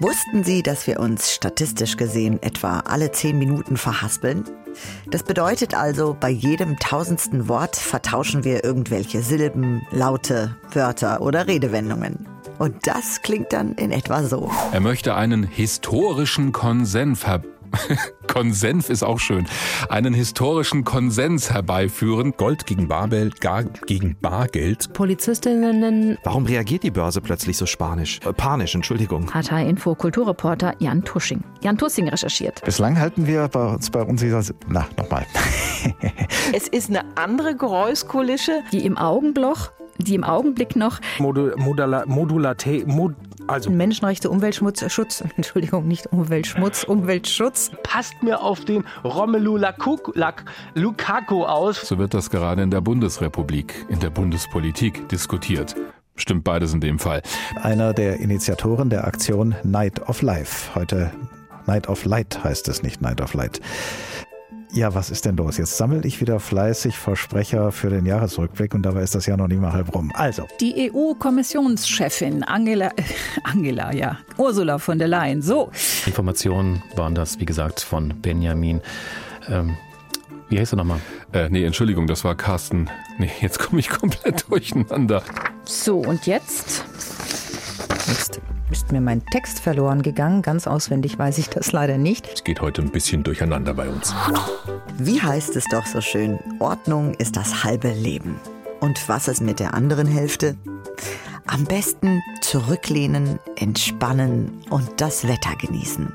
Wussten Sie, dass wir uns statistisch gesehen etwa alle zehn Minuten verhaspeln? Das bedeutet also, bei jedem tausendsten Wort vertauschen wir irgendwelche Silben, Laute, Wörter oder Redewendungen. Und das klingt dann in etwa so. Er möchte einen historischen Konsens ver Konsens ist auch schön. Einen historischen Konsens herbeiführen. Gold gegen Barbel, gar gegen Bargeld. Polizistinnen. Warum reagiert die Börse plötzlich so spanisch? Äh, panisch, Entschuldigung. Partei-Info Kulturreporter Jan Tusching. Jan Tussing recherchiert. Bislang halten wir bei uns bei uns dieser. Na, nochmal. es ist eine andere Geräuschkulisse. Die im Augenbloch die im Augenblick noch Modul, Modula, Modulate, Mod, also Menschenrechte, Umweltschutz, Schutz, Entschuldigung, nicht Umweltschmutz, Umweltschutz. Passt mir auf den Romelu Lukaku aus. So wird das gerade in der Bundesrepublik, in der Bundespolitik diskutiert. Stimmt beides in dem Fall. Einer der Initiatoren der Aktion Night of Life. Heute Night of Light heißt es nicht Night of Light. Ja, was ist denn los? Jetzt sammle ich wieder fleißig Versprecher für den Jahresrückblick und dabei ist das Jahr noch nicht mal halb rum. Also. Die EU-Kommissionschefin Angela, äh, Angela, ja, Ursula von der Leyen. So. Informationen waren das, wie gesagt, von Benjamin. Ähm, wie heißt er nochmal? Äh, nee, Entschuldigung, das war Carsten. Nee, jetzt komme ich komplett durcheinander. So, und jetzt? Ist mir mein Text verloren gegangen. Ganz auswendig weiß ich das leider nicht. Es geht heute ein bisschen durcheinander bei uns. Wie heißt es doch so schön? Ordnung ist das halbe Leben. Und was ist mit der anderen Hälfte? Am besten zurücklehnen, entspannen und das Wetter genießen.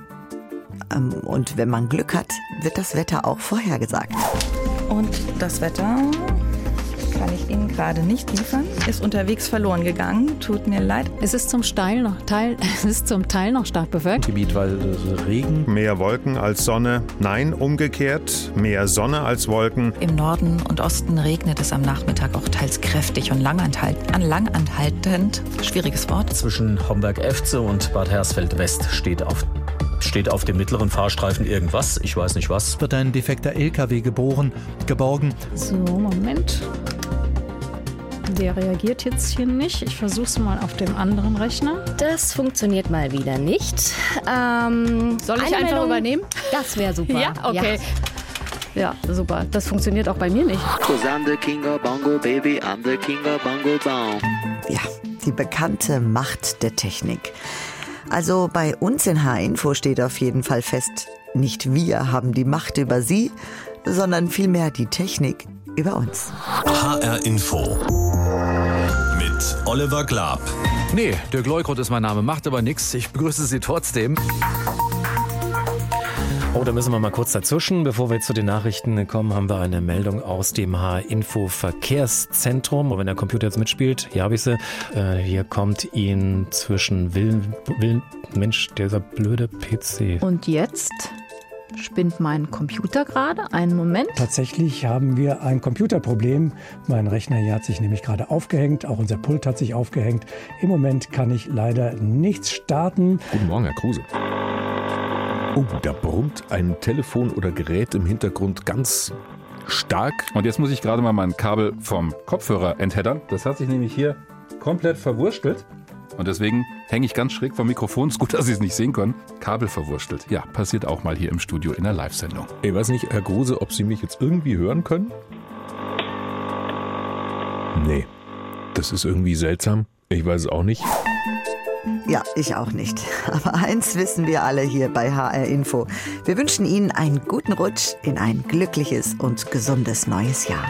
Ähm, und wenn man Glück hat, wird das Wetter auch vorhergesagt. Und das Wetter kann ich Ihnen gerade nicht liefern. Ist unterwegs verloren gegangen. Tut mir leid. Es ist zum Teil noch, Teil, es ist zum Teil noch stark bewölkt. Gebiet weil Regen. Mehr Wolken als Sonne. Nein, umgekehrt. Mehr Sonne als Wolken. Im Norden und Osten regnet es am Nachmittag auch teils kräftig und langanhaltend. An langanhaltend. Schwieriges Wort. Zwischen Homberg-Efze und Bad Hersfeld-West steht auf steht auf dem mittleren Fahrstreifen irgendwas, ich weiß nicht was. Wird ein defekter LKW geboren, geborgen. So, Moment. Der reagiert jetzt hier nicht. Ich versuche es mal auf dem anderen Rechner. Das funktioniert mal wieder nicht. Ähm, Soll ich einfach Meldung? übernehmen? Das wäre super. Ja, okay. Ja. ja. super. Das funktioniert auch bei mir nicht. Ja, die bekannte Macht der Technik. Also bei uns in H-Info steht auf jeden Fall fest, nicht wir haben die Macht über sie, sondern vielmehr die Technik über uns. HR Info mit Oliver Glab. Nee, Dirk Leukrot ist mein Name, macht aber nichts. Ich begrüße Sie trotzdem. Oh, da müssen wir mal kurz dazwischen. Bevor wir zu den Nachrichten kommen, haben wir eine Meldung aus dem H-Info Verkehrszentrum. Und wenn der Computer jetzt mitspielt, hier habe ich sie. Äh, hier kommt ihn zwischen Willen, Willen, Mensch, dieser blöde PC. Und jetzt spinnt mein Computer gerade. Einen Moment. Tatsächlich haben wir ein Computerproblem. Mein Rechner hier hat sich nämlich gerade aufgehängt. Auch unser Pult hat sich aufgehängt. Im Moment kann ich leider nichts starten. Guten Morgen, Herr Kruse. Oh, da brummt ein Telefon oder Gerät im Hintergrund ganz stark. Und jetzt muss ich gerade mal mein Kabel vom Kopfhörer entheddern. Das hat sich nämlich hier komplett verwurstelt. Und deswegen hänge ich ganz schräg vom Mikrofon. Ist gut, dass Sie es nicht sehen können. Kabel verwurstelt. Ja, passiert auch mal hier im Studio in der Live-Sendung. Ich weiß nicht, Herr Grose, ob Sie mich jetzt irgendwie hören können? Nee. Das ist irgendwie seltsam. Ich weiß es auch nicht. Ja, ich auch nicht. Aber eins wissen wir alle hier bei HR Info. Wir wünschen Ihnen einen guten Rutsch in ein glückliches und gesundes neues Jahr.